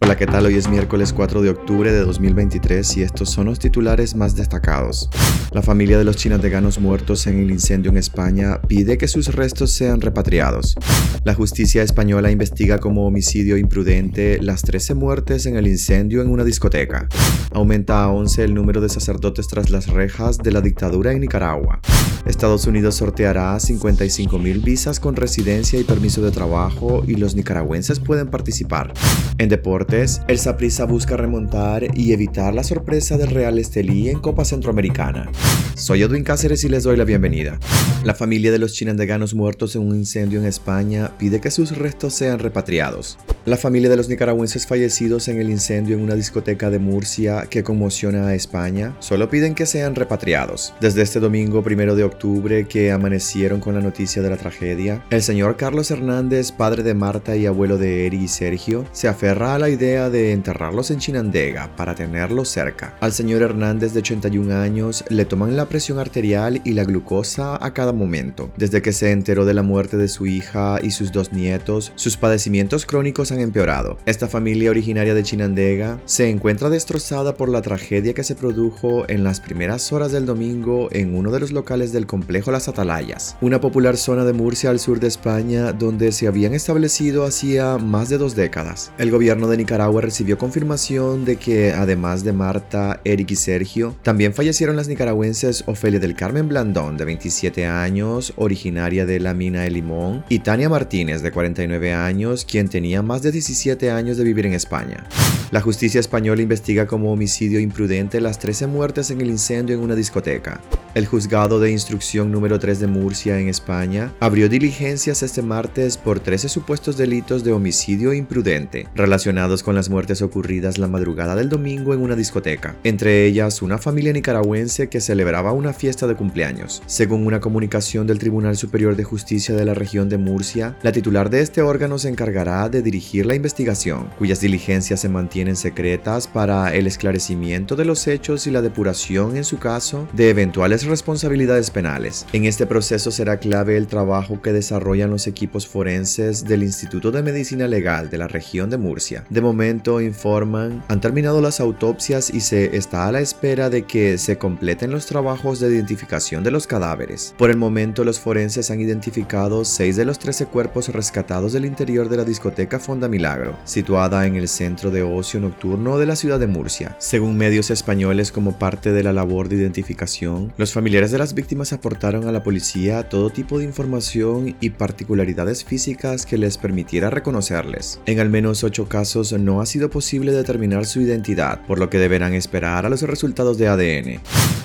Hola, ¿qué tal? Hoy es miércoles 4 de octubre de 2023 y estos son los titulares más destacados. La familia de los chinandeganos muertos en el incendio en España pide que sus restos sean repatriados. La justicia española investiga como homicidio imprudente las 13 muertes en el incendio en una discoteca. Aumenta a 11 el número de sacerdotes tras las rejas de la dictadura en Nicaragua. Estados Unidos sorteará 55.000 visas con residencia y permiso de trabajo y los nicaragüenses pueden participar. En el Saprissa busca remontar y evitar la sorpresa del Real Estelí en Copa Centroamericana. Soy Edwin Cáceres y les doy la bienvenida. La familia de los chinandeganos muertos en un incendio en España pide que sus restos sean repatriados. La familia de los nicaragüenses fallecidos en el incendio en una discoteca de Murcia que conmociona a España solo piden que sean repatriados. Desde este domingo primero de octubre que amanecieron con la noticia de la tragedia, el señor Carlos Hernández, padre de Marta y abuelo de Eri y Sergio, se aferra a la idea de enterrarlos en Chinandega para tenerlos cerca. Al señor Hernández de 81 años le toman la presión arterial y la glucosa a cada momento. Desde que se enteró de la muerte de su hija y sus dos nietos, sus padecimientos crónicos han empeorado. Esta familia originaria de Chinandega se encuentra destrozada por la tragedia que se produjo en las primeras horas del domingo en uno de los locales del complejo Las Atalayas, una popular zona de Murcia al sur de España donde se habían establecido hacía más de dos décadas. El gobierno de Nicaragua recibió confirmación de que además de Marta, Eric y Sergio, también fallecieron las nicaragüenses Ofelia del Carmen Blandón, de 27 años, originaria de la mina de Limón, y Tania Martínez, de 49 años, quien tenía más de 17 años de vivir en España. La justicia española investiga como homicidio imprudente las 13 muertes en el incendio en una discoteca. El juzgado de instrucción número 3 de Murcia en España abrió diligencias este martes por 13 supuestos delitos de homicidio imprudente relacionados con las muertes ocurridas la madrugada del domingo en una discoteca, entre ellas una familia nicaragüense que celebraba una fiesta de cumpleaños. Según una comunicación del Tribunal Superior de Justicia de la región de Murcia, la titular de este órgano se encargará de dirigir la investigación, cuyas diligencias se mantienen secretas para el esclarecimiento de los hechos y la depuración, en su caso, de eventuales responsabilidades penales. En este proceso será clave el trabajo que desarrollan los equipos forenses del Instituto de Medicina Legal de la región de Murcia. De momento, informan, han terminado las autopsias y se está a la espera de que se completen los trabajos de identificación de los cadáveres. Por el momento, los forenses han identificado 6 de los 13 cuerpos rescatados del interior de la discoteca Milagro, situada en el centro de ocio nocturno de la ciudad de Murcia. Según medios españoles como parte de la labor de identificación, los familiares de las víctimas aportaron a la policía todo tipo de información y particularidades físicas que les permitiera reconocerles. En al menos 8 casos no ha sido posible determinar su identidad, por lo que deberán esperar a los resultados de ADN.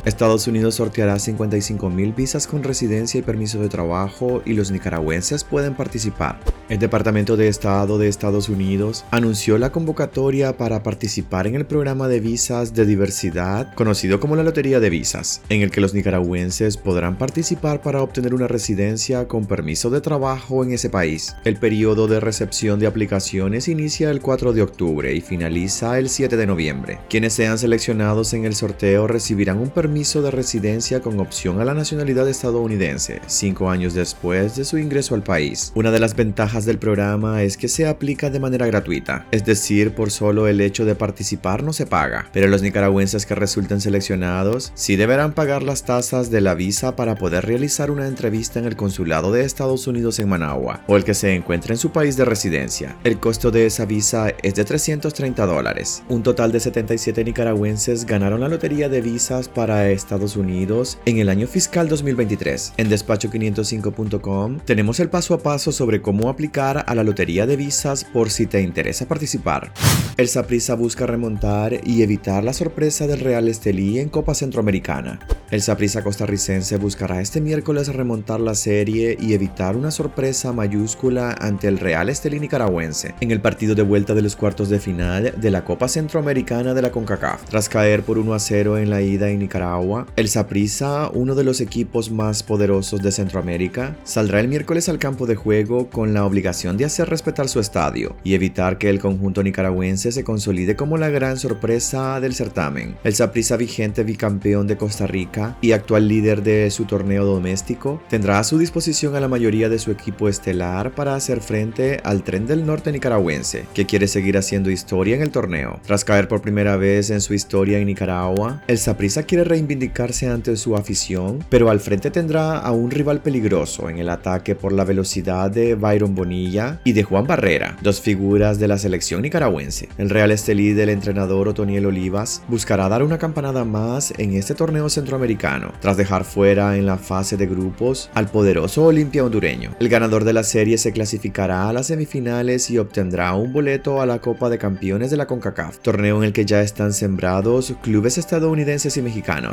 Estados Unidos sorteará 55.000 visas con residencia y permiso de trabajo y los nicaragüenses pueden participar. El Departamento de Estado de Estados Unidos anunció la convocatoria para participar en el programa de visas de diversidad conocido como la Lotería de Visas, en el que los nicaragüenses podrán participar para obtener una residencia con permiso de trabajo en ese país. El periodo de recepción de aplicaciones inicia el 4 de octubre y finaliza el 7 de noviembre. Quienes sean seleccionados en el sorteo recibirán un permiso de residencia con opción a la nacionalidad estadounidense, cinco años después de su ingreso al país. Una de las ventajas del programa es que se aplica de manera gratuita, es decir, por solo el hecho de participar no se paga, pero los nicaragüenses que resulten seleccionados sí deberán pagar las tasas de la visa para poder realizar una entrevista en el consulado de Estados Unidos en Managua o el que se encuentre en su país de residencia. El costo de esa visa es de 330 dólares. Un total de 77 nicaragüenses ganaron la lotería de visas para Estados Unidos en el año fiscal 2023. En despacho505.com tenemos el paso a paso sobre cómo aplicar a la lotería de visas por si te interesa participar. El Saprissa busca remontar y evitar la sorpresa del Real Estelí en Copa Centroamericana. El Saprissa costarricense buscará este miércoles remontar la serie y evitar una sorpresa mayúscula ante el Real Estelí nicaragüense en el partido de vuelta de los cuartos de final de la Copa Centroamericana de la CONCACAF. Tras caer por 1 a 0 en la ida en Nicaragua, El Saprissa, uno de los equipos más poderosos de Centroamérica, saldrá el miércoles al campo de juego con la obligación de hacer respetar su estadio y evitar que el conjunto nicaragüense se consolide como la gran sorpresa del certamen. El Saprissa vigente bicampeón de Costa Rica y actual líder de su torneo doméstico tendrá a su disposición a la mayoría de su equipo estelar para hacer frente al tren del norte nicaragüense, que quiere seguir haciendo historia en el torneo. Tras caer por primera vez en su historia en Nicaragua, el Saprissa quiere reivindicarse ante su afición, pero al frente tendrá a un rival peligroso en el ataque por la velocidad de Byron Bonilla y de Juan Barrera, dos figuras de la selección nicaragüense. El Real Estelí del entrenador Otoniel Olivas buscará dar una campanada más en este torneo centroamericano, tras dejar fuera en la fase de grupos al poderoso Olimpia hondureño. El ganador de la serie se clasificará a las semifinales y obtendrá un boleto a la Copa de Campeones de la CONCACAF, torneo en el que ya están sembrados clubes estadounidenses y mexicanos.